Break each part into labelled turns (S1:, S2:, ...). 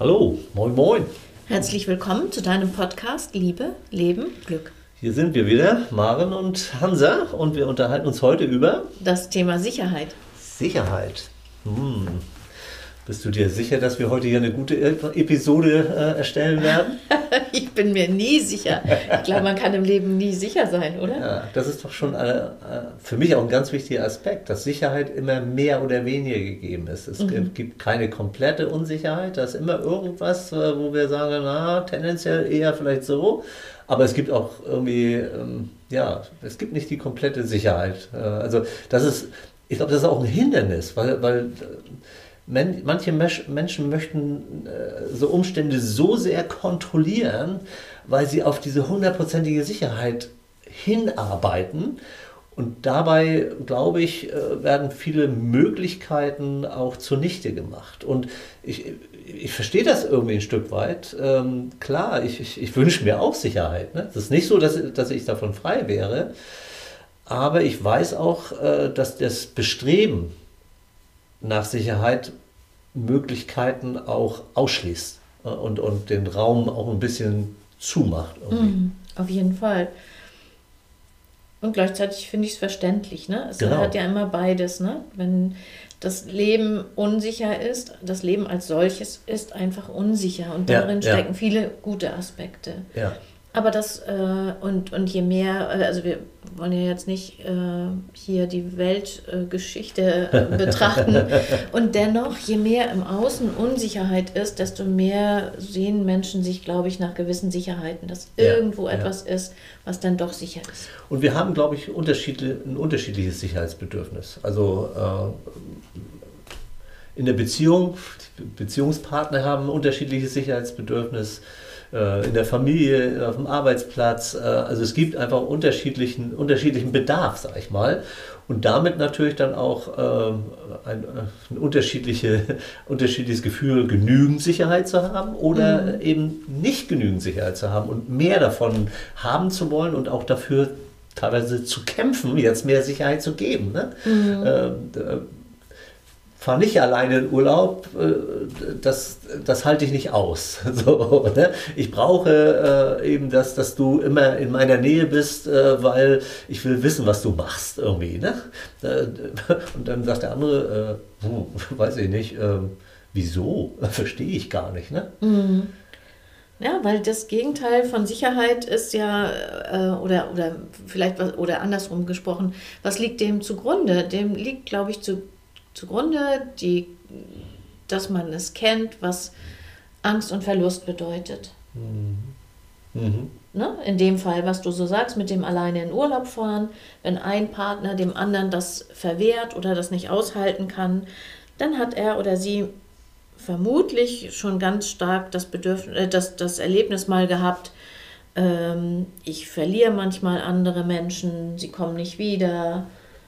S1: Hallo, moin moin.
S2: Herzlich willkommen zu deinem Podcast Liebe, Leben, Glück.
S1: Hier sind wir wieder, Maren und Hansa, und wir unterhalten uns heute über
S2: Das Thema Sicherheit.
S1: Sicherheit. Hm. Bist du dir sicher, dass wir heute hier eine gute Episode äh, erstellen werden?
S2: ich bin mir nie sicher. Ich glaube, man kann im Leben nie sicher sein, oder?
S1: Ja, das ist doch schon äh, äh, für mich auch ein ganz wichtiger Aspekt, dass Sicherheit immer mehr oder weniger gegeben ist. Es mhm. gibt keine komplette Unsicherheit, da ist immer irgendwas, äh, wo wir sagen, na, tendenziell eher vielleicht so. Aber es gibt auch irgendwie, ähm, ja, es gibt nicht die komplette Sicherheit. Äh, also das ist, ich glaube, das ist auch ein Hindernis, weil, weil manche Menschen möchten äh, so Umstände so sehr kontrollieren, weil sie auf diese hundertprozentige Sicherheit hinarbeiten. Und dabei, glaube ich, äh, werden viele Möglichkeiten auch zunichte gemacht. Und ich, ich verstehe das irgendwie ein Stück weit. Ähm, klar, ich, ich, ich wünsche mir auch Sicherheit. Ne? Es ist nicht so, dass, dass ich davon frei wäre. Aber ich weiß auch, äh, dass das Bestreben nach Sicherheit Möglichkeiten auch ausschließt äh, und, und den Raum auch ein bisschen zumacht.
S2: Mhm, auf jeden Fall. Und gleichzeitig finde ich es verständlich. Ne? Es genau. hat ja immer beides. Ne? Wenn das Leben unsicher ist, das Leben als solches ist einfach unsicher und darin ja, stecken ja. viele gute Aspekte.
S1: Ja.
S2: Aber das, äh, und, und je mehr, äh, also wir wollen ja jetzt nicht äh, hier die Weltgeschichte äh, betrachten. und dennoch, je mehr im Außen Unsicherheit ist, desto mehr sehen Menschen sich, glaube ich, nach gewissen Sicherheiten, dass ja, irgendwo ja. etwas ist, was dann doch sicher ist.
S1: Und wir haben, glaube ich, unterschiedli ein unterschiedliches Sicherheitsbedürfnis. Also äh, in der Beziehung, Beziehungspartner haben ein unterschiedliches Sicherheitsbedürfnis äh, in der Familie, auf dem Arbeitsplatz. Äh, also es gibt einfach unterschiedlichen, unterschiedlichen Bedarf, sag ich mal. Und damit natürlich dann auch ähm, ein, ein unterschiedliche, unterschiedliches Gefühl, genügend Sicherheit zu haben oder mhm. eben nicht genügend Sicherheit zu haben und mehr davon haben zu wollen und auch dafür teilweise zu kämpfen, jetzt mehr Sicherheit zu geben. Ne? Mhm. Äh, fahre nicht alleine in Urlaub, äh, das, das halte ich nicht aus. So, ne? Ich brauche äh, eben das, dass du immer in meiner Nähe bist, äh, weil ich will wissen, was du machst irgendwie. Ne? Äh, und dann sagt der andere, äh, hm, weiß ich nicht, äh, wieso? Verstehe ich gar nicht. Ne?
S2: Mhm. Ja, weil das Gegenteil von Sicherheit ist ja, oder, oder vielleicht, oder andersrum gesprochen, was liegt dem zugrunde? Dem liegt, glaube ich, zu, zugrunde, die, dass man es kennt, was Angst und Verlust bedeutet. Mhm. Mhm. Ne? In dem Fall, was du so sagst, mit dem alleine in Urlaub fahren, wenn ein Partner dem anderen das verwehrt oder das nicht aushalten kann, dann hat er oder sie vermutlich schon ganz stark das, Bedürfnis, äh, das, das Erlebnis mal gehabt, ähm, ich verliere manchmal andere Menschen, sie kommen nicht wieder,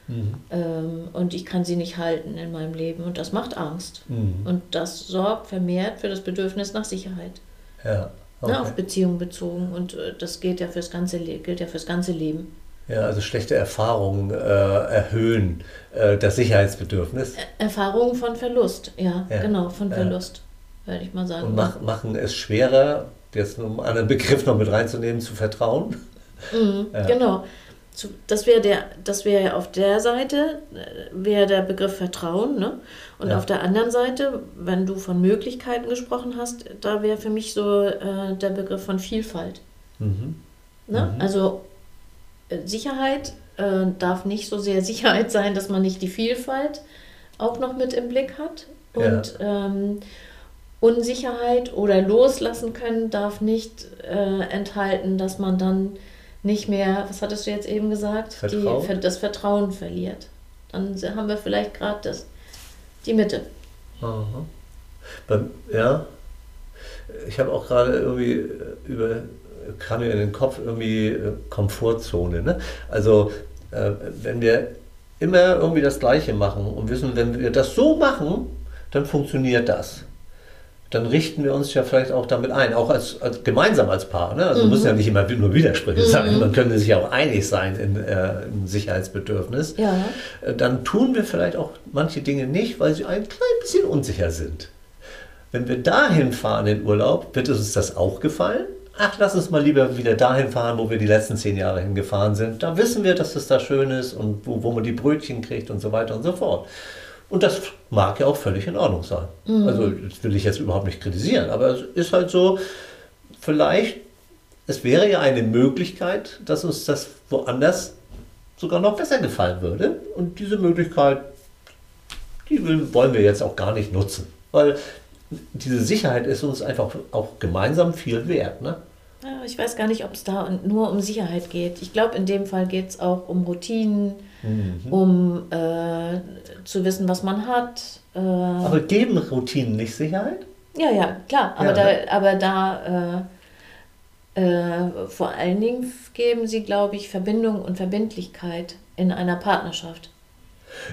S2: Mhm. Ähm, und ich kann sie nicht halten in meinem Leben. Und das macht Angst. Mhm. Und das sorgt vermehrt für das Bedürfnis nach Sicherheit.
S1: Ja. Ne,
S2: okay. Na, auf Beziehungen bezogen. Und äh, das gilt ja fürs ganze, gilt ja fürs ganze Leben.
S1: Ja, also schlechte Erfahrungen äh, erhöhen äh, das Sicherheitsbedürfnis.
S2: Erfahrungen von Verlust, ja, ja. genau, von Verlust, würde ich mal sagen.
S1: Und mach, machen es schwerer, jetzt um einen Begriff noch mit reinzunehmen, zu vertrauen.
S2: Mhm, ja. Genau das wäre der, das wäre auf der Seite äh, wäre der Begriff Vertrauen, ne? Und ja. auf der anderen Seite, wenn du von Möglichkeiten gesprochen hast, da wäre für mich so äh, der Begriff von Vielfalt. Mhm. Ne? Mhm. Also äh, Sicherheit äh, darf nicht so sehr Sicherheit sein, dass man nicht die Vielfalt auch noch mit im Blick hat. Und ja. ähm, Unsicherheit oder loslassen können darf nicht äh, enthalten, dass man dann nicht mehr, was hattest du jetzt eben gesagt, Vertrauen? Die, das Vertrauen verliert. Dann haben wir vielleicht gerade die Mitte.
S1: Aha. Beim, ja, ich habe auch gerade irgendwie äh, über, kam mir in den Kopf irgendwie äh, Komfortzone. Ne? Also äh, wenn wir immer irgendwie das Gleiche machen und wissen, wenn wir das so machen, dann funktioniert das dann richten wir uns ja vielleicht auch damit ein, auch als, als gemeinsam als Paar. Ne? Also mhm. müssen ja nicht immer nur Widersprüche mhm. sein, man könnte sich ja auch einig sein in, äh, im Sicherheitsbedürfnis.
S2: Ja.
S1: Äh, dann tun wir vielleicht auch manche Dinge nicht, weil sie ein klein bisschen unsicher sind. wenn wir dahin fahren in Urlaub, wird uns das auch gefallen? Ach, lass uns mal lieber wieder dahin fahren, wo wir die letzten zehn Jahre hingefahren sind. Da wissen wir, dass es da schön ist und wo, wo man die Brötchen kriegt und so weiter und so fort. Und das mag ja auch völlig in Ordnung sein. Mhm. Also das will ich jetzt überhaupt nicht kritisieren, aber es ist halt so, vielleicht, es wäre ja eine Möglichkeit, dass uns das woanders sogar noch besser gefallen würde. Und diese Möglichkeit, die wollen wir jetzt auch gar nicht nutzen. Weil diese Sicherheit ist uns einfach auch gemeinsam viel wert. Ne?
S2: Ja, ich weiß gar nicht, ob es da nur um Sicherheit geht. Ich glaube, in dem Fall geht es auch um Routinen, mhm. um äh, zu wissen, was man hat.
S1: Äh, aber geben Routinen nicht Sicherheit?
S2: Ja, ja, klar. Aber ja, da, ne? aber da äh, äh, vor allen Dingen geben sie, glaube ich, Verbindung und Verbindlichkeit in einer Partnerschaft.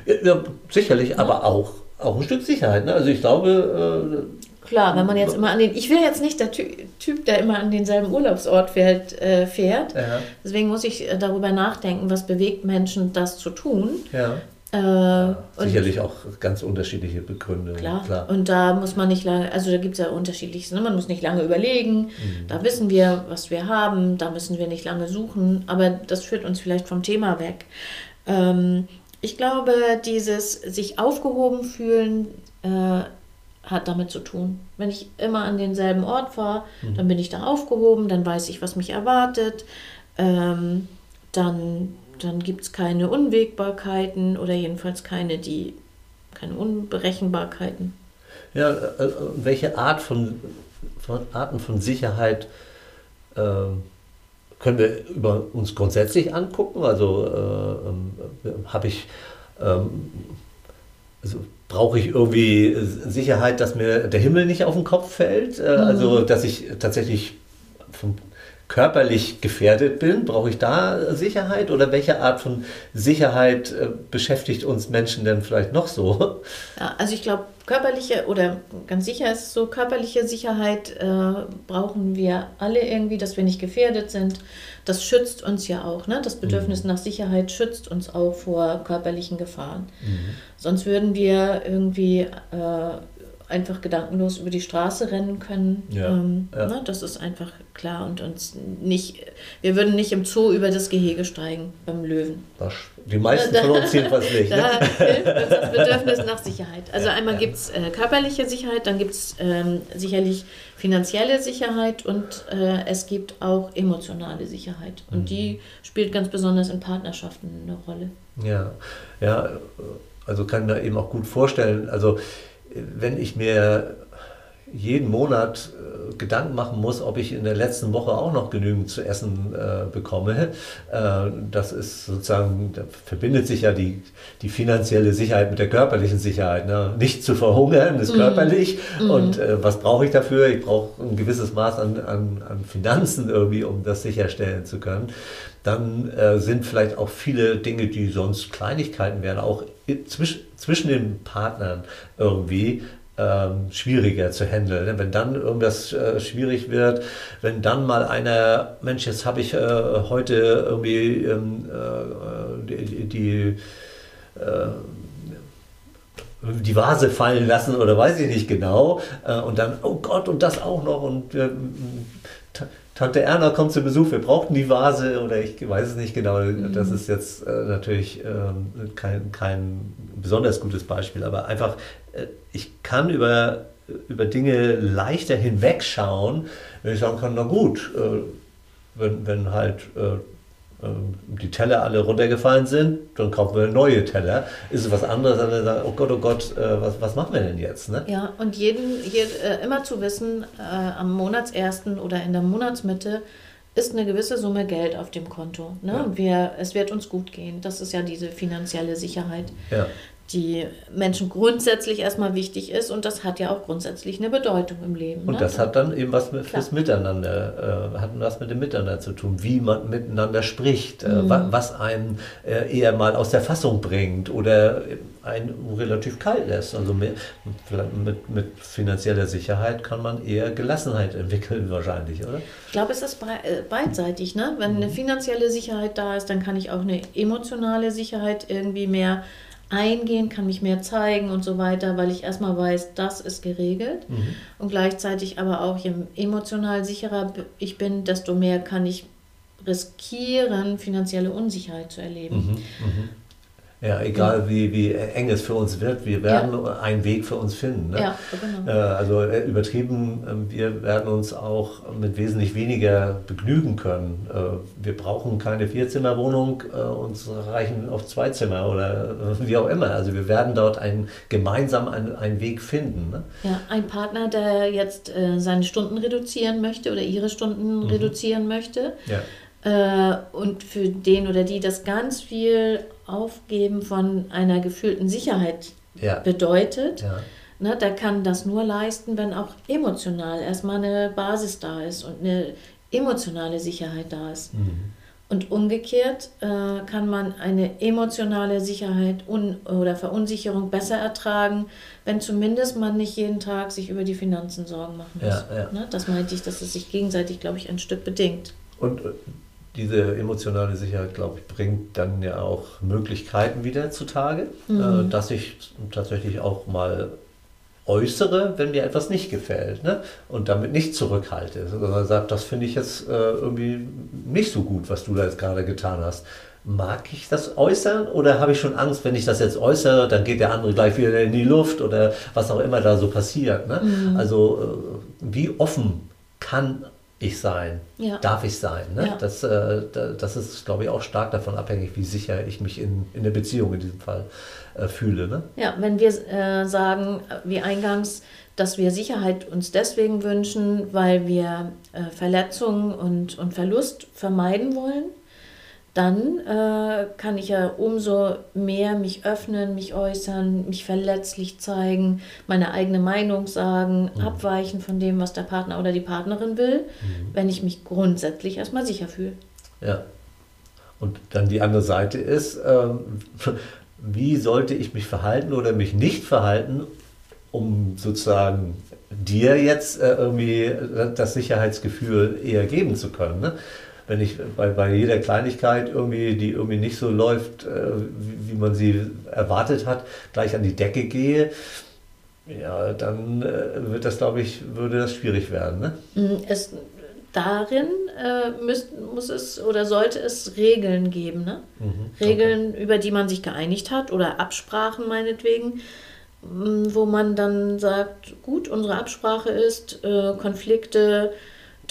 S1: Ja, sicherlich, ja. aber auch, auch ein Stück Sicherheit. Ne? Also ich glaube,
S2: äh, Klar, wenn man jetzt immer an den, ich will jetzt nicht der Typ, der immer an denselben Urlaubsort fährt, äh, fährt. Ja. deswegen muss ich äh, darüber nachdenken, was bewegt Menschen, das zu tun.
S1: Ja. Äh, ja, sicherlich auch ganz unterschiedliche Begründungen.
S2: Klar. klar. Und da muss man nicht lange, also da gibt es ja unterschiedliches, ne? man muss nicht lange überlegen, mhm. da wissen wir, was wir haben, da müssen wir nicht lange suchen, aber das führt uns vielleicht vom Thema weg. Ähm, ich glaube, dieses sich aufgehoben fühlen, äh, hat damit zu tun. Wenn ich immer an denselben Ort fahre, mhm. dann bin ich da aufgehoben, dann weiß ich, was mich erwartet, ähm, dann, dann gibt es keine Unwägbarkeiten oder jedenfalls keine, die, keine Unberechenbarkeiten.
S1: Ja, äh, welche Art von, von Arten von Sicherheit äh, können wir über uns grundsätzlich angucken? Also äh, äh habe ich ähm, also brauche ich irgendwie Sicherheit, dass mir der Himmel nicht auf den Kopf fällt. Äh, mhm. Also, dass ich tatsächlich vom körperlich gefährdet bin, brauche ich da Sicherheit oder welche Art von Sicherheit äh, beschäftigt uns Menschen denn vielleicht noch so?
S2: Ja, also ich glaube, körperliche oder ganz sicher ist es so, körperliche Sicherheit äh, brauchen wir alle irgendwie, dass wir nicht gefährdet sind. Das schützt uns ja auch. Ne? Das Bedürfnis mhm. nach Sicherheit schützt uns auch vor körperlichen Gefahren. Mhm. Sonst würden wir irgendwie äh, einfach gedankenlos über die Straße rennen können. Ja, ähm, ja. Ne, das ist einfach klar und uns nicht, wir würden nicht im Zoo über das Gehege steigen beim Löwen.
S1: Die meisten von uns jedenfalls nicht. Ne? Da hilft
S2: uns das Bedürfnis nach Sicherheit. Also ja, einmal gibt es äh, körperliche Sicherheit, dann gibt es ähm, sicherlich finanzielle Sicherheit und äh, es gibt auch emotionale Sicherheit. Und mhm. die spielt ganz besonders in Partnerschaften eine Rolle.
S1: Ja, ja, also kann ich mir eben auch gut vorstellen, also wenn ich mir jeden Monat äh, Gedanken machen muss, ob ich in der letzten Woche auch noch genügend zu essen äh, bekomme. Äh, das ist sozusagen, da verbindet sich ja die, die finanzielle Sicherheit mit der körperlichen Sicherheit. Ne? Nicht zu verhungern ist mhm. körperlich. Mhm. Und äh, was brauche ich dafür? Ich brauche ein gewisses Maß an, an, an Finanzen irgendwie, um das sicherstellen zu können. Dann äh, sind vielleicht auch viele Dinge, die sonst Kleinigkeiten wären, auch zwischen, zwischen den Partnern irgendwie ähm, schwieriger zu handeln. Ne? Wenn dann irgendwas äh, schwierig wird, wenn dann mal einer, Mensch, jetzt habe ich äh, heute irgendwie ähm, äh, die, die äh, die Vase fallen lassen oder weiß ich nicht genau. Äh, und dann, oh Gott, und das auch noch. Und äh, Tante Erna kommt zu Besuch, wir brauchten die Vase oder ich weiß es nicht genau. Mhm. Das ist jetzt äh, natürlich ähm, kein, kein besonders gutes Beispiel, aber einfach, äh, ich kann über, über Dinge leichter hinwegschauen, wenn ich sagen kann, na gut, äh, wenn, wenn halt äh, die Teller alle runtergefallen sind, dann kaufen wir neue Teller. Ist es was anderes, als wir sagen, oh Gott, oh Gott, äh, was, was machen wir denn jetzt? Ne?
S2: Ja, und jeden, jed, äh, immer zu wissen, äh, am Monatsersten oder in der Monatsmitte ist eine gewisse Summe Geld auf dem Konto. Ne? Ja. Wir, es wird uns gut gehen. Das ist ja diese finanzielle Sicherheit. Ja die Menschen grundsätzlich erstmal wichtig ist und das hat ja auch grundsätzlich eine Bedeutung im Leben.
S1: Und
S2: ne?
S1: das hat dann eben was mit, fürs Miteinander, äh, hat was mit dem Miteinander zu tun, wie man miteinander spricht, äh, mhm. was einen äh, eher mal aus der Fassung bringt oder einen relativ kalt lässt. Also mit, mit, mit finanzieller Sicherheit kann man eher Gelassenheit entwickeln wahrscheinlich, oder?
S2: Ich glaube, es ist äh, beidseitig. Ne? Wenn eine mhm. finanzielle Sicherheit da ist, dann kann ich auch eine emotionale Sicherheit irgendwie mehr eingehen, kann mich mehr zeigen und so weiter, weil ich erstmal weiß, das ist geregelt. Mhm. Und gleichzeitig aber auch, je emotional sicherer ich bin, desto mehr kann ich riskieren, finanzielle Unsicherheit zu erleben. Mhm. Mhm.
S1: Ja, egal wie, wie eng es für uns wird, wir werden ja. einen Weg für uns finden. Ne? Ja, genau. Äh, also äh, übertrieben, ähm, wir werden uns auch mit wesentlich weniger begnügen können. Äh, wir brauchen keine Vierzimmerwohnung, uns reichen auf zwei Zimmer oder wie auch immer. Also wir werden dort ein, gemeinsam einen, einen Weg finden. Ne?
S2: Ja, ein Partner, der jetzt seine Stunden reduzieren möchte oder ihre Stunden mhm. reduzieren möchte. Ja und für den oder die das ganz viel Aufgeben von einer gefühlten Sicherheit ja. bedeutet. Ja. Ne, der kann das nur leisten, wenn auch emotional erstmal eine Basis da ist und eine emotionale Sicherheit da ist. Mhm. Und umgekehrt äh, kann man eine emotionale Sicherheit oder Verunsicherung besser ertragen, wenn zumindest man nicht jeden Tag sich über die Finanzen Sorgen machen muss. Ja, ja. Ne? Das meinte ich, dass es sich gegenseitig, glaube ich, ein Stück bedingt.
S1: Und äh, diese emotionale Sicherheit, glaube ich, bringt dann ja auch Möglichkeiten wieder zutage, mhm. äh, dass ich tatsächlich auch mal äußere, wenn mir etwas nicht gefällt ne? und damit nicht zurückhalte, sondern sagt, das finde ich jetzt äh, irgendwie nicht so gut, was du da jetzt gerade getan hast. Mag ich das äußern oder habe ich schon Angst, wenn ich das jetzt äußere, dann geht der andere gleich wieder in die Luft oder was auch immer da so passiert. Ne? Mhm. Also äh, wie offen kann ich sein? Ja. Darf ich sein? Ne? Ja. Das, äh, das ist, glaube ich, auch stark davon abhängig, wie sicher ich mich in, in der Beziehung in diesem Fall äh, fühle. Ne?
S2: Ja, wenn wir äh, sagen, wie eingangs, dass wir Sicherheit uns deswegen wünschen, weil wir äh, Verletzungen und, und Verlust vermeiden wollen, dann äh, kann ich ja umso mehr mich öffnen, mich äußern, mich verletzlich zeigen, meine eigene Meinung sagen, mhm. abweichen von dem, was der Partner oder die Partnerin will, mhm. wenn ich mich grundsätzlich erstmal sicher fühle.
S1: Ja. Und dann die andere Seite ist, ähm, wie sollte ich mich verhalten oder mich nicht verhalten, um sozusagen dir jetzt äh, irgendwie das Sicherheitsgefühl eher geben zu können. Ne? Wenn ich bei, bei jeder Kleinigkeit irgendwie, die irgendwie nicht so läuft, äh, wie, wie, man sie erwartet hat, gleich an die Decke gehe, ja, dann äh, wird das, glaube ich, würde das schwierig werden. Ne?
S2: Mm, es, darin äh, müsst, muss es oder sollte es Regeln geben, ne? Mhm, Regeln, okay. über die man sich geeinigt hat oder Absprachen meinetwegen, mm, wo man dann sagt, gut, unsere Absprache ist, äh, Konflikte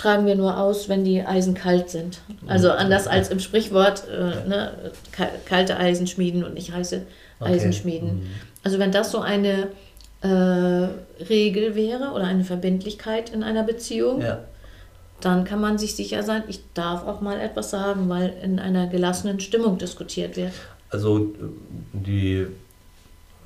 S2: tragen wir nur aus, wenn die Eisen kalt sind. Also mhm. anders als im Sprichwort, äh, ne, kalte Eisen schmieden und nicht heiße okay. Eisen schmieden. Mhm. Also wenn das so eine äh, Regel wäre oder eine Verbindlichkeit in einer Beziehung, ja. dann kann man sich sicher sein, ich darf auch mal etwas sagen, weil in einer gelassenen Stimmung diskutiert wird.
S1: Also die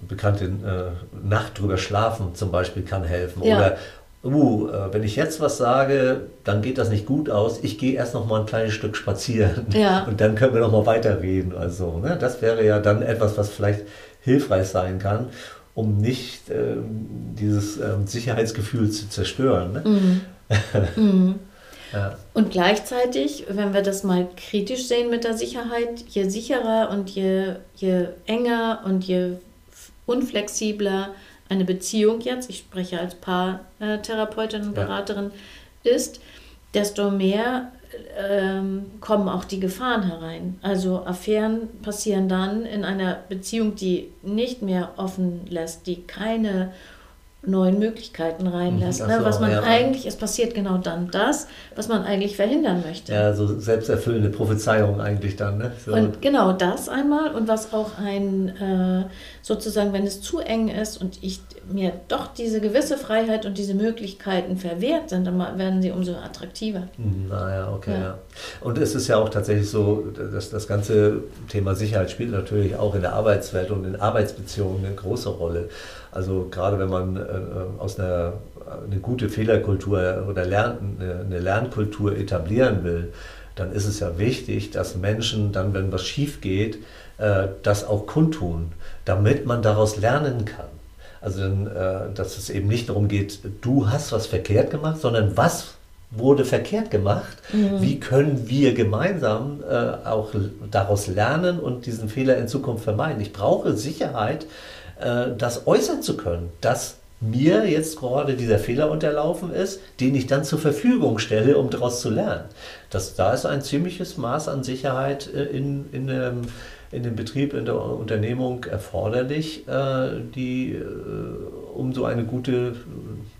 S1: bekannte äh, Nacht drüber schlafen zum Beispiel kann helfen. Ja. Oder, uh, wenn ich jetzt was sage, dann geht das nicht gut aus. Ich gehe erst noch mal ein kleines Stück spazieren ja. und dann können wir noch mal weiterreden. Also, ne? Das wäre ja dann etwas, was vielleicht hilfreich sein kann, um nicht ähm, dieses ähm, Sicherheitsgefühl zu zerstören. Ne? Mhm.
S2: mhm. Ja. Und gleichzeitig, wenn wir das mal kritisch sehen mit der Sicherheit, je sicherer und je, je enger und je unflexibler eine Beziehung jetzt, ich spreche als Paartherapeutin und Beraterin, ja. ist, desto mehr ähm, kommen auch die Gefahren herein. Also Affären passieren dann in einer Beziehung, die nicht mehr offen lässt, die keine neuen Möglichkeiten reinlässt. Mhm, ne? Was man ja. eigentlich, es passiert genau dann das, was man eigentlich verhindern möchte.
S1: Ja, so selbsterfüllende Prophezeiung eigentlich dann. Ne? So.
S2: Und genau das einmal und was auch ein, äh, sozusagen, wenn es zu eng ist und ich mir doch diese gewisse Freiheit und diese Möglichkeiten verwehrt sind, dann werden sie umso attraktiver.
S1: Mhm, naja, okay, ja. ja. Und es ist ja auch tatsächlich so, dass das ganze Thema Sicherheit spielt natürlich auch in der Arbeitswelt und in Arbeitsbeziehungen eine große Rolle. Also gerade wenn man äh, aus einer eine gute Fehlerkultur oder Lern, eine Lernkultur etablieren will, dann ist es ja wichtig, dass Menschen dann, wenn was schief geht, äh, das auch kundtun, damit man daraus lernen kann. Also, äh, dass es eben nicht darum geht, du hast was verkehrt gemacht, sondern was wurde verkehrt gemacht. Mhm. Wie können wir gemeinsam äh, auch daraus lernen und diesen Fehler in Zukunft vermeiden? Ich brauche Sicherheit, äh, das äußern zu können, dass mir jetzt gerade dieser Fehler unterlaufen ist, den ich dann zur Verfügung stelle, um daraus zu lernen. Das, da ist ein ziemliches Maß an Sicherheit äh, in, in, ähm, in dem Betrieb, in der Unternehmung erforderlich, äh, die, äh, um so eine gute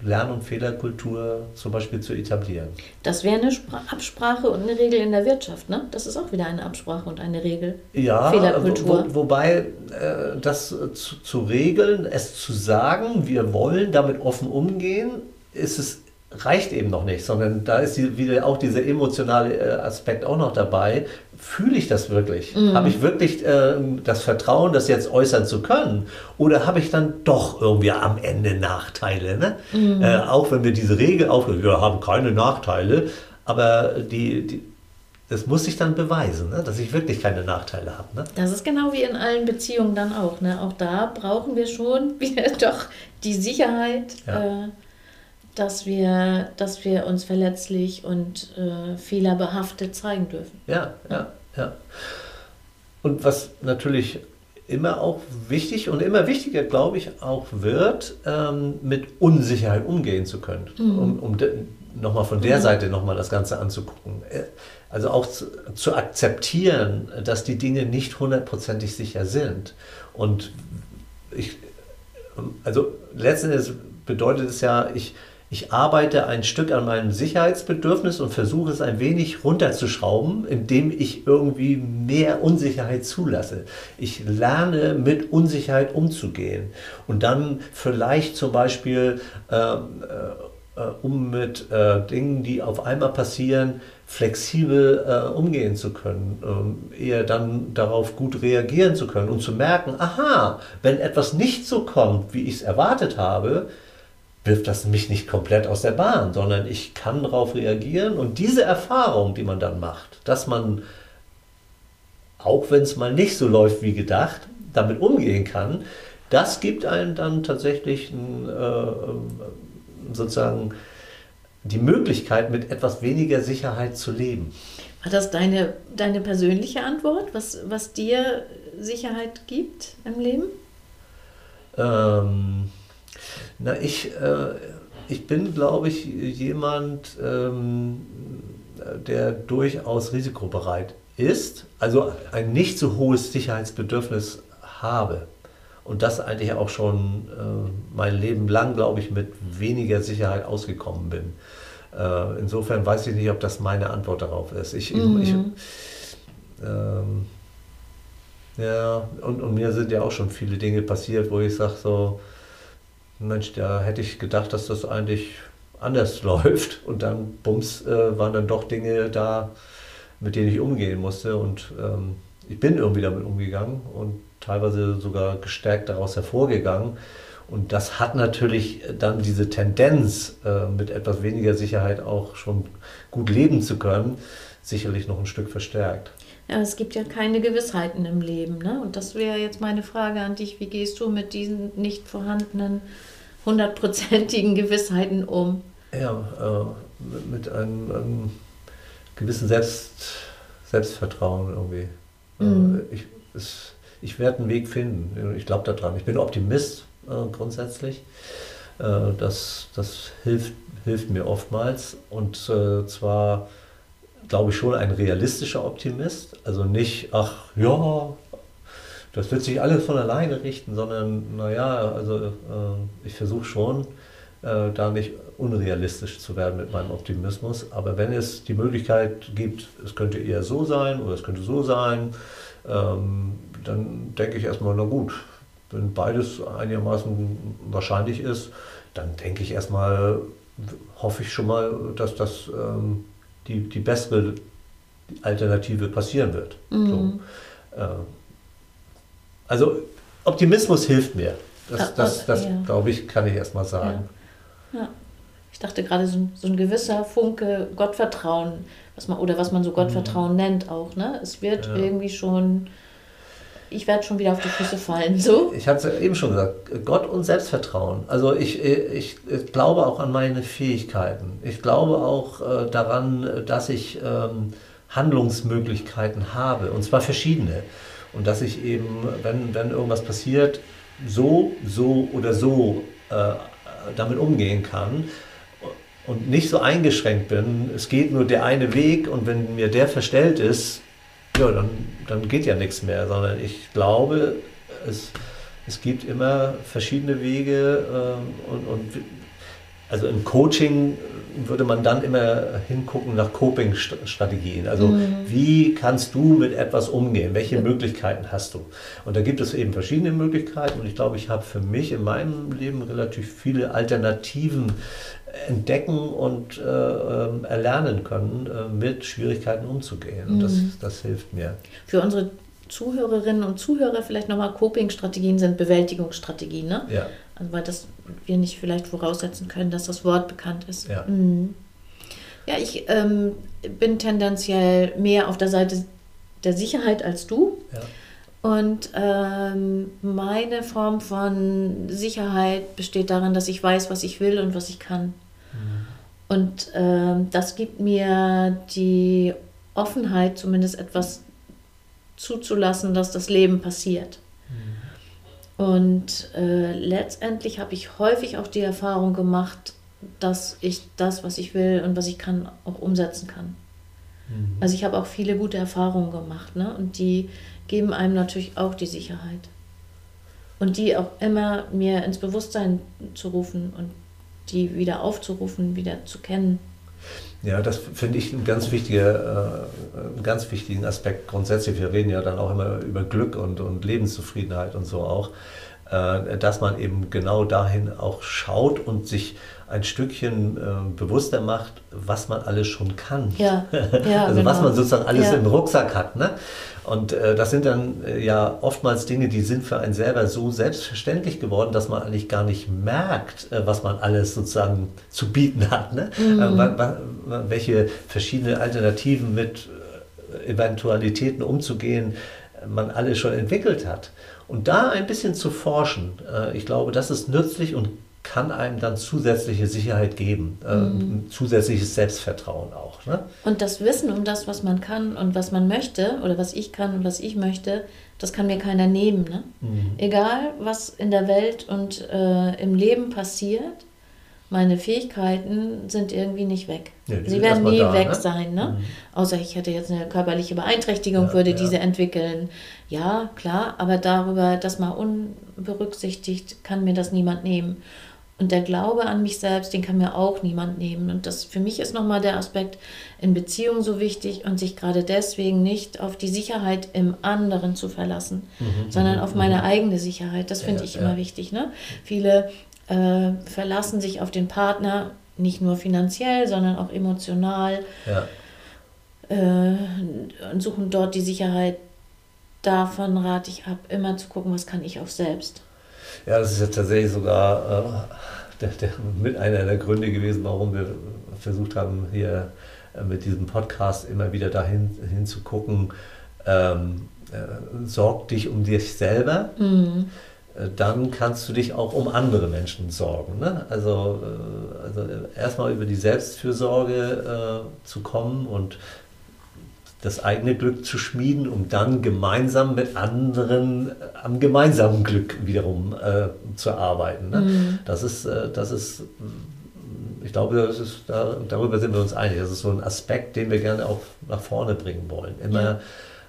S1: Lern- und Fehlerkultur zum Beispiel zu etablieren.
S2: Das wäre eine Absprache und eine Regel in der Wirtschaft, ne? Das ist auch wieder eine Absprache und eine Regel.
S1: Ja, Fehlerkultur. Wo, wobei äh, das zu, zu regeln, es zu sagen, wir wollen damit offen umgehen, ist es reicht eben noch nicht, sondern da ist die, wieder auch dieser emotionale äh, Aspekt auch noch dabei. Fühle ich das wirklich? Mhm. Habe ich wirklich äh, das Vertrauen, das jetzt äußern zu können? Oder habe ich dann doch irgendwie am Ende Nachteile? Ne? Mhm. Äh, auch wenn wir diese Regel aufnehmen, wir haben keine Nachteile, aber die, die das muss ich dann beweisen, ne? dass ich wirklich keine Nachteile habe. Ne?
S2: Das ist genau wie in allen Beziehungen dann auch. Ne? Auch da brauchen wir schon wieder doch die Sicherheit. Ja. Äh, dass wir, dass wir uns verletzlich und äh, fehlerbehaftet zeigen dürfen.
S1: Ja, ja, ja. Und was natürlich immer auch wichtig und immer wichtiger, glaube ich, auch wird, ähm, mit Unsicherheit umgehen zu können. Mhm. Um, um nochmal von der mhm. Seite nochmal das Ganze anzugucken. Äh, also auch zu, zu akzeptieren, dass die Dinge nicht hundertprozentig sicher sind. Und ich, also letzten Endes bedeutet es ja, ich, ich arbeite ein Stück an meinem Sicherheitsbedürfnis und versuche es ein wenig runterzuschrauben, indem ich irgendwie mehr Unsicherheit zulasse. Ich lerne mit Unsicherheit umzugehen und dann vielleicht zum Beispiel, ähm, äh, äh, um mit äh, Dingen, die auf einmal passieren, flexibel äh, umgehen zu können, ähm, eher dann darauf gut reagieren zu können und zu merken, aha, wenn etwas nicht so kommt, wie ich es erwartet habe, wirft das mich nicht komplett aus der Bahn, sondern ich kann darauf reagieren und diese Erfahrung, die man dann macht, dass man, auch wenn es mal nicht so läuft wie gedacht, damit umgehen kann, das gibt einem dann tatsächlich ein, äh, sozusagen die Möglichkeit, mit etwas weniger Sicherheit zu leben.
S2: War das deine, deine persönliche Antwort, was, was dir Sicherheit gibt im Leben?
S1: Ähm, na, ich, äh, ich bin, glaube ich, jemand, ähm, der durchaus risikobereit ist, also ein nicht so hohes Sicherheitsbedürfnis habe. Und das eigentlich auch schon äh, mein Leben lang, glaube ich, mit weniger Sicherheit ausgekommen bin. Äh, insofern weiß ich nicht, ob das meine Antwort darauf ist. Ich, mhm. ich ähm, ja, und, und mir sind ja auch schon viele Dinge passiert, wo ich sage so, Mensch, da hätte ich gedacht, dass das eigentlich anders läuft. Und dann, bums, äh, waren dann doch Dinge da, mit denen ich umgehen musste. Und ähm, ich bin irgendwie damit umgegangen und teilweise sogar gestärkt daraus hervorgegangen. Und das hat natürlich dann diese Tendenz, äh, mit etwas weniger Sicherheit auch schon gut leben zu können, sicherlich noch ein Stück verstärkt.
S2: Ja, es gibt ja keine Gewissheiten im Leben. Ne? Und das wäre jetzt meine Frage an dich. Wie gehst du mit diesen nicht vorhandenen hundertprozentigen Gewissheiten um?
S1: Ja, äh, mit einem, einem, gewissen Selbst, Selbstvertrauen irgendwie. Äh, mhm. Äh, ich, es, ich werde einen Weg finden. Ich glaube daran. Ich bin Optimist äh, grundsätzlich. Äh, das das hilft, hilft mir oftmals. Und äh, zwar glaube ich, schon ein realistischer Optimist. Also nicht, ach ja, das wird sich alles von alleine richten, sondern naja, also äh, ich versuche schon, äh, da nicht unrealistisch zu werden mit meinem Optimismus. Aber wenn es die Möglichkeit gibt, es könnte eher so sein oder es könnte so sein, ähm, dann denke ich erstmal, na gut, wenn beides einigermaßen wahrscheinlich ist, dann denke ich erstmal, hoffe ich schon mal, dass das ähm, die, die bessere Alternative passieren wird. Mhm. So, äh, also Optimismus hilft mir. Das, das, das ja. glaube ich, kann ich erstmal sagen.
S2: Ja. ja. Ich dachte gerade so, so, ein gewisser Funke Gottvertrauen, was man, oder was man so Gottvertrauen mhm. nennt auch. Ne? Es wird irgendwie schon ich werde schon wieder auf die Füße fallen. So?
S1: Ich hatte es eben schon gesagt, Gott und Selbstvertrauen. Also ich, ich, ich glaube auch an meine Fähigkeiten. Ich glaube auch äh, daran, dass ich ähm, Handlungsmöglichkeiten habe, und zwar verschiedene. Und dass ich eben, wenn, wenn irgendwas passiert, so, so oder so äh, damit umgehen kann und nicht so eingeschränkt bin, es geht nur der eine Weg und wenn mir der verstellt ist, ja, dann, dann geht ja nichts mehr, sondern ich glaube, es, es gibt immer verschiedene Wege äh, und, und also im Coaching würde man dann immer hingucken nach Coping-Strategien. Also mhm. wie kannst du mit etwas umgehen? Welche Möglichkeiten hast du? Und da gibt es eben verschiedene Möglichkeiten und ich glaube, ich habe für mich in meinem Leben relativ viele Alternativen entdecken und äh, ähm, erlernen können, äh, mit Schwierigkeiten umzugehen. Und das, mhm. das hilft mir.
S2: Für unsere Zuhörerinnen und Zuhörer vielleicht nochmal Coping-Strategien sind Bewältigungsstrategien, ne?
S1: Ja.
S2: Also weil das wir nicht vielleicht voraussetzen können, dass das Wort bekannt ist.
S1: Ja,
S2: mhm. ja ich ähm, bin tendenziell mehr auf der Seite der Sicherheit als du.
S1: Ja.
S2: Und ähm, meine Form von Sicherheit besteht darin, dass ich weiß, was ich will und was ich kann. Und ähm, das gibt mir die Offenheit, zumindest etwas zuzulassen, dass das Leben passiert. Mhm. Und äh, letztendlich habe ich häufig auch die Erfahrung gemacht, dass ich das, was ich will und was ich kann, auch umsetzen kann. Mhm. Also ich habe auch viele gute Erfahrungen gemacht. Ne? Und die geben einem natürlich auch die Sicherheit. Und die auch immer mir ins Bewusstsein zu rufen und die wieder aufzurufen, wieder zu kennen.
S1: Ja, das finde ich ein ganz wichtiger, äh, einen ganz wichtigen Aspekt grundsätzlich. Wir reden ja dann auch immer über Glück und, und Lebenszufriedenheit und so auch, äh, dass man eben genau dahin auch schaut und sich ein Stückchen äh, bewusster macht, was man alles schon kann.
S2: Ja, ja
S1: also genau. was man sozusagen alles ja. im Rucksack hat. Ne? Und äh, das sind dann äh, ja oftmals Dinge, die sind für einen selber so selbstverständlich geworden, dass man eigentlich gar nicht merkt, äh, was man alles sozusagen zu bieten hat. Ne? Mhm. Äh, welche verschiedene Alternativen mit äh, Eventualitäten umzugehen man alles schon entwickelt hat. Und da ein bisschen zu forschen, ich glaube, das ist nützlich und kann einem dann zusätzliche Sicherheit geben, äh, mhm. zusätzliches Selbstvertrauen auch. Ne?
S2: Und das Wissen um das, was man kann und was man möchte oder was ich kann und was ich möchte, das kann mir keiner nehmen. Ne? Mhm. Egal, was in der Welt und äh, im Leben passiert, meine Fähigkeiten sind irgendwie nicht weg. Ja, Sie werden nie da, weg ne? sein, ne? Mhm. Außer ich hätte jetzt eine körperliche Beeinträchtigung, ja, würde ja. diese entwickeln. Ja, klar, aber darüber, das mal unberücksichtigt, kann mir das niemand nehmen. Und der Glaube an mich selbst, den kann mir auch niemand nehmen. Und das für mich ist nochmal der Aspekt in Beziehung so wichtig und sich gerade deswegen nicht auf die Sicherheit im anderen zu verlassen, mhm, sondern mhm, auf meine mhm. eigene Sicherheit. Das finde ja, ich immer ja. wichtig. Ne? Viele äh, verlassen sich auf den Partner nicht nur finanziell, sondern auch emotional
S1: ja.
S2: äh, und suchen dort die Sicherheit. Davon rate ich ab, immer zu gucken, was kann ich auch selbst.
S1: Ja, das ist ja tatsächlich sogar äh, der, der, mit einer der Gründe gewesen, warum wir versucht haben, hier äh, mit diesem Podcast immer wieder dahin hinzugucken. Ähm, äh, sorg dich um dich selber. Mhm. Äh, dann kannst du dich auch um andere Menschen sorgen. Ne? Also, äh, also erstmal über die Selbstfürsorge äh, zu kommen und das eigene Glück zu schmieden, um dann gemeinsam mit anderen äh, am gemeinsamen Glück wiederum äh, zu arbeiten. Ne? Mhm. Das ist, äh, das ist, ich glaube, das ist, da, darüber sind wir uns einig. Das ist so ein Aspekt, den wir gerne auch nach vorne bringen wollen. Immer ja.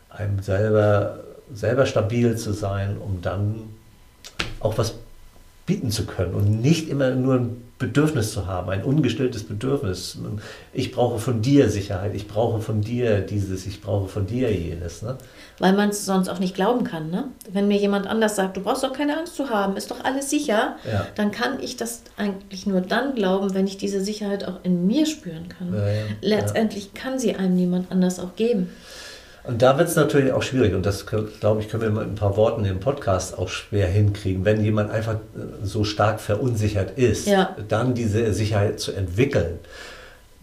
S1: einem selber, selber stabil zu sein, um dann auch was bieten zu können und nicht immer nur ein Bedürfnis zu haben, ein ungestilltes Bedürfnis. Ich brauche von dir Sicherheit, ich brauche von dir dieses, ich brauche von dir jenes. Ne?
S2: Weil man es sonst auch nicht glauben kann. Ne? Wenn mir jemand anders sagt, du brauchst doch keine Angst zu haben, ist doch alles sicher,
S1: ja.
S2: dann kann ich das eigentlich nur dann glauben, wenn ich diese Sicherheit auch in mir spüren kann. Ja, ja, Letztendlich kann sie einem niemand anders auch geben.
S1: Und da wird es natürlich auch schwierig, und das, glaube ich, können wir mit ein paar Worten im Podcast auch schwer hinkriegen, wenn jemand einfach äh, so stark verunsichert ist,
S2: ja.
S1: dann diese Sicherheit zu entwickeln.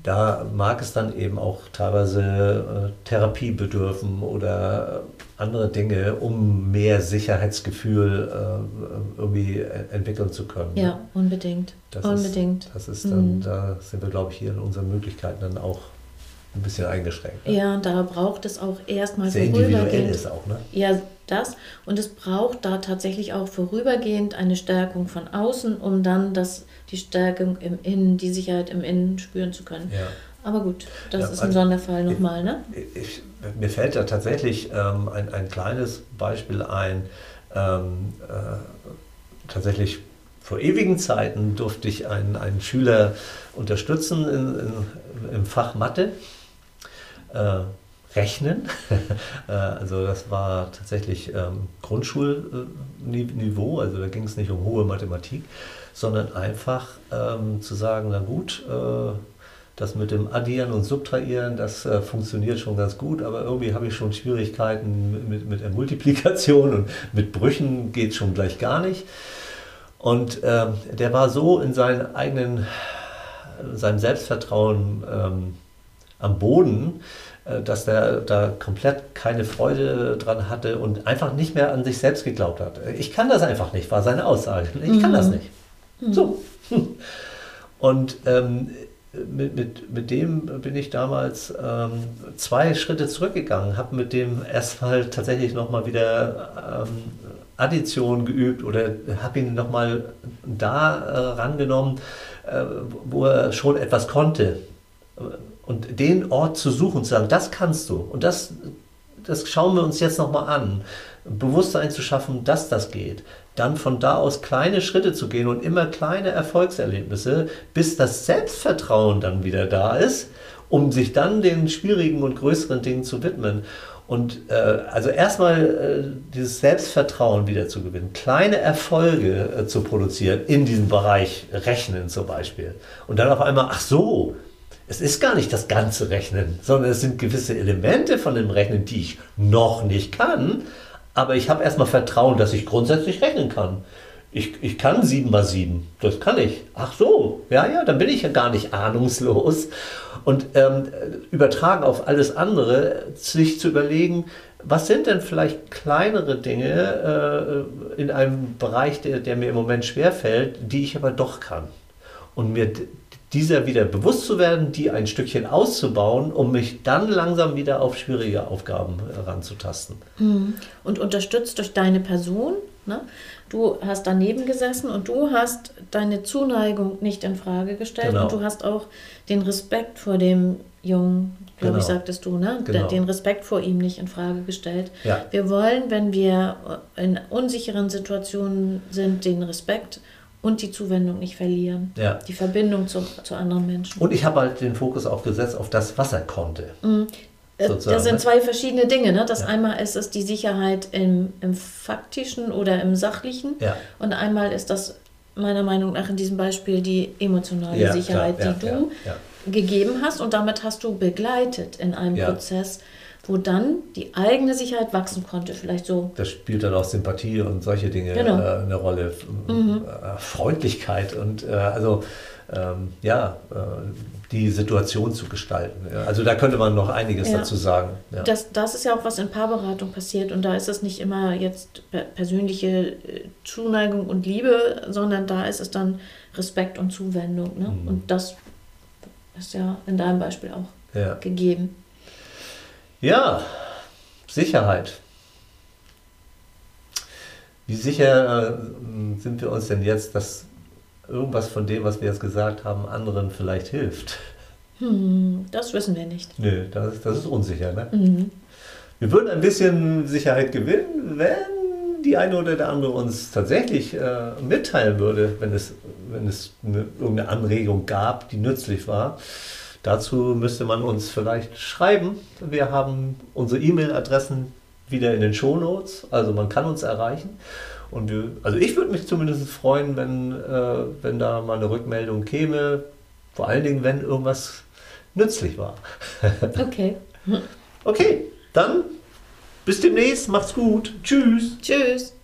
S1: da mag es dann eben auch teilweise äh, Therapie bedürfen oder andere Dinge, um mehr Sicherheitsgefühl äh, irgendwie entwickeln zu können.
S2: Ne? Ja, unbedingt.
S1: Das
S2: unbedingt.
S1: Ist, das ist dann, mhm. da sind wir, glaube ich, hier in unseren Möglichkeiten dann auch ein bisschen eingeschränkt.
S2: Ne? Ja, da braucht es auch erstmal
S1: Sehr individuell ist auch, ne?
S2: Ja, das. Und es braucht da tatsächlich auch vorübergehend eine Stärkung von außen, um dann das, die Stärkung im Innen, die Sicherheit im Innen spüren zu können.
S1: Ja.
S2: Aber gut, das ja, ist ein also Sonderfall nochmal, ne?
S1: Ich, mir fällt da tatsächlich ähm, ein, ein kleines Beispiel ein. Ähm, äh, tatsächlich vor ewigen Zeiten durfte ich einen, einen Schüler unterstützen in, in, im Fach Mathe. Äh, Rechnen. Äh, also das war tatsächlich ähm, Grundschulniveau, also da ging es nicht um hohe Mathematik, sondern einfach ähm, zu sagen, na gut, äh, das mit dem Addieren und Subtrahieren, das äh, funktioniert schon ganz gut, aber irgendwie habe ich schon Schwierigkeiten mit, mit der Multiplikation und mit Brüchen geht schon gleich gar nicht. Und ähm, der war so in seinen eigenen, seinem Selbstvertrauen ähm, am Boden, äh, dass der da komplett keine Freude dran hatte und einfach nicht mehr an sich selbst geglaubt hat. Ich kann das einfach nicht, war seine Aussage. Ich kann das mhm. nicht. Mhm. So. Und ähm, mit, mit, mit dem bin ich damals ähm, zwei Schritte zurückgegangen, habe mit dem erstmal tatsächlich nochmal wieder ähm, Addition geübt oder habe ihn nochmal da äh, rangenommen, äh, wo er schon etwas konnte und den Ort zu suchen zu sagen, das kannst du und das, das schauen wir uns jetzt nochmal an. Bewusstsein zu schaffen, dass das geht. Dann von da aus kleine Schritte zu gehen und immer kleine Erfolgserlebnisse, bis das Selbstvertrauen dann wieder da ist, um sich dann den schwierigen und größeren Dingen zu widmen. Und äh, also erstmal äh, dieses Selbstvertrauen wieder zu gewinnen, kleine Erfolge äh, zu produzieren in diesem Bereich Rechnen zum Beispiel. Und dann auf einmal, ach so, es ist gar nicht das ganze Rechnen, sondern es sind gewisse Elemente von dem Rechnen, die ich noch nicht kann, aber ich habe erstmal Vertrauen, dass ich grundsätzlich rechnen kann. Ich, ich kann 7 mal 7, das kann ich. Ach so, ja, ja, dann bin ich ja gar nicht ahnungslos. Und ähm, übertragen auf alles andere, sich zu überlegen, was sind denn vielleicht kleinere Dinge äh, in einem Bereich, der, der mir im Moment schwerfällt, die ich aber doch kann. Und mir dieser wieder bewusst zu werden, die ein Stückchen auszubauen, um mich dann langsam wieder auf schwierige Aufgaben heranzutasten.
S2: Hm. Und unterstützt durch deine Person. Ne? Du hast daneben gesessen und du hast deine Zuneigung nicht in Frage gestellt genau. und du hast auch den Respekt vor dem Jungen, glaube genau. ich, sagtest du, ne? Genau. den Respekt vor ihm nicht in Frage gestellt.
S1: Ja.
S2: Wir wollen, wenn wir in unsicheren Situationen sind, den Respekt und die Zuwendung nicht verlieren.
S1: Ja.
S2: Die Verbindung zu, zu anderen Menschen.
S1: Und ich habe halt den Fokus auch gesetzt auf das, was er konnte.
S2: Mhm. Äh, das sind ne? zwei verschiedene Dinge. Ne? Das ja. einmal ist es die Sicherheit im, im faktischen oder im sachlichen
S1: ja.
S2: und einmal ist das meiner Meinung nach in diesem Beispiel die emotionale ja, Sicherheit, die du gegeben hast und damit hast du begleitet in einem Prozess, wo dann die eigene Sicherheit wachsen konnte, vielleicht so.
S1: Das spielt dann auch Sympathie und solche Dinge
S2: genau.
S1: äh, eine Rolle. Mhm. Äh, Freundlichkeit und äh, also ähm, ja, äh, die Situation zu gestalten. Ja. Also da könnte man noch einiges ja. dazu sagen.
S2: Ja. Das, das ist ja auch was in Paarberatung passiert und da ist es nicht immer jetzt persönliche äh, Zuneigung und Liebe, sondern da ist es dann Respekt und Zuwendung. Ne? Mhm. Und das ist ja in deinem Beispiel auch gegeben.
S1: Ja, Sicherheit. Wie sicher äh, sind wir uns denn jetzt, dass irgendwas von dem, was wir jetzt gesagt haben, anderen vielleicht hilft?
S2: Hm, das wissen wir nicht.
S1: Nö, das, das ist unsicher. Ne?
S2: Mhm.
S1: Wir würden ein bisschen Sicherheit gewinnen, wenn die eine oder der andere uns tatsächlich äh, mitteilen würde, wenn es, wenn es eine, irgendeine Anregung gab, die nützlich war. Dazu müsste man uns vielleicht schreiben. Wir haben unsere E-Mail-Adressen wieder in den Show Notes, also man kann uns erreichen. Und wir, also ich würde mich zumindest freuen, wenn, äh, wenn da mal eine Rückmeldung käme, vor allen Dingen, wenn irgendwas nützlich war.
S2: okay.
S1: Okay, dann bis demnächst, macht's gut. Tschüss.
S2: Tschüss.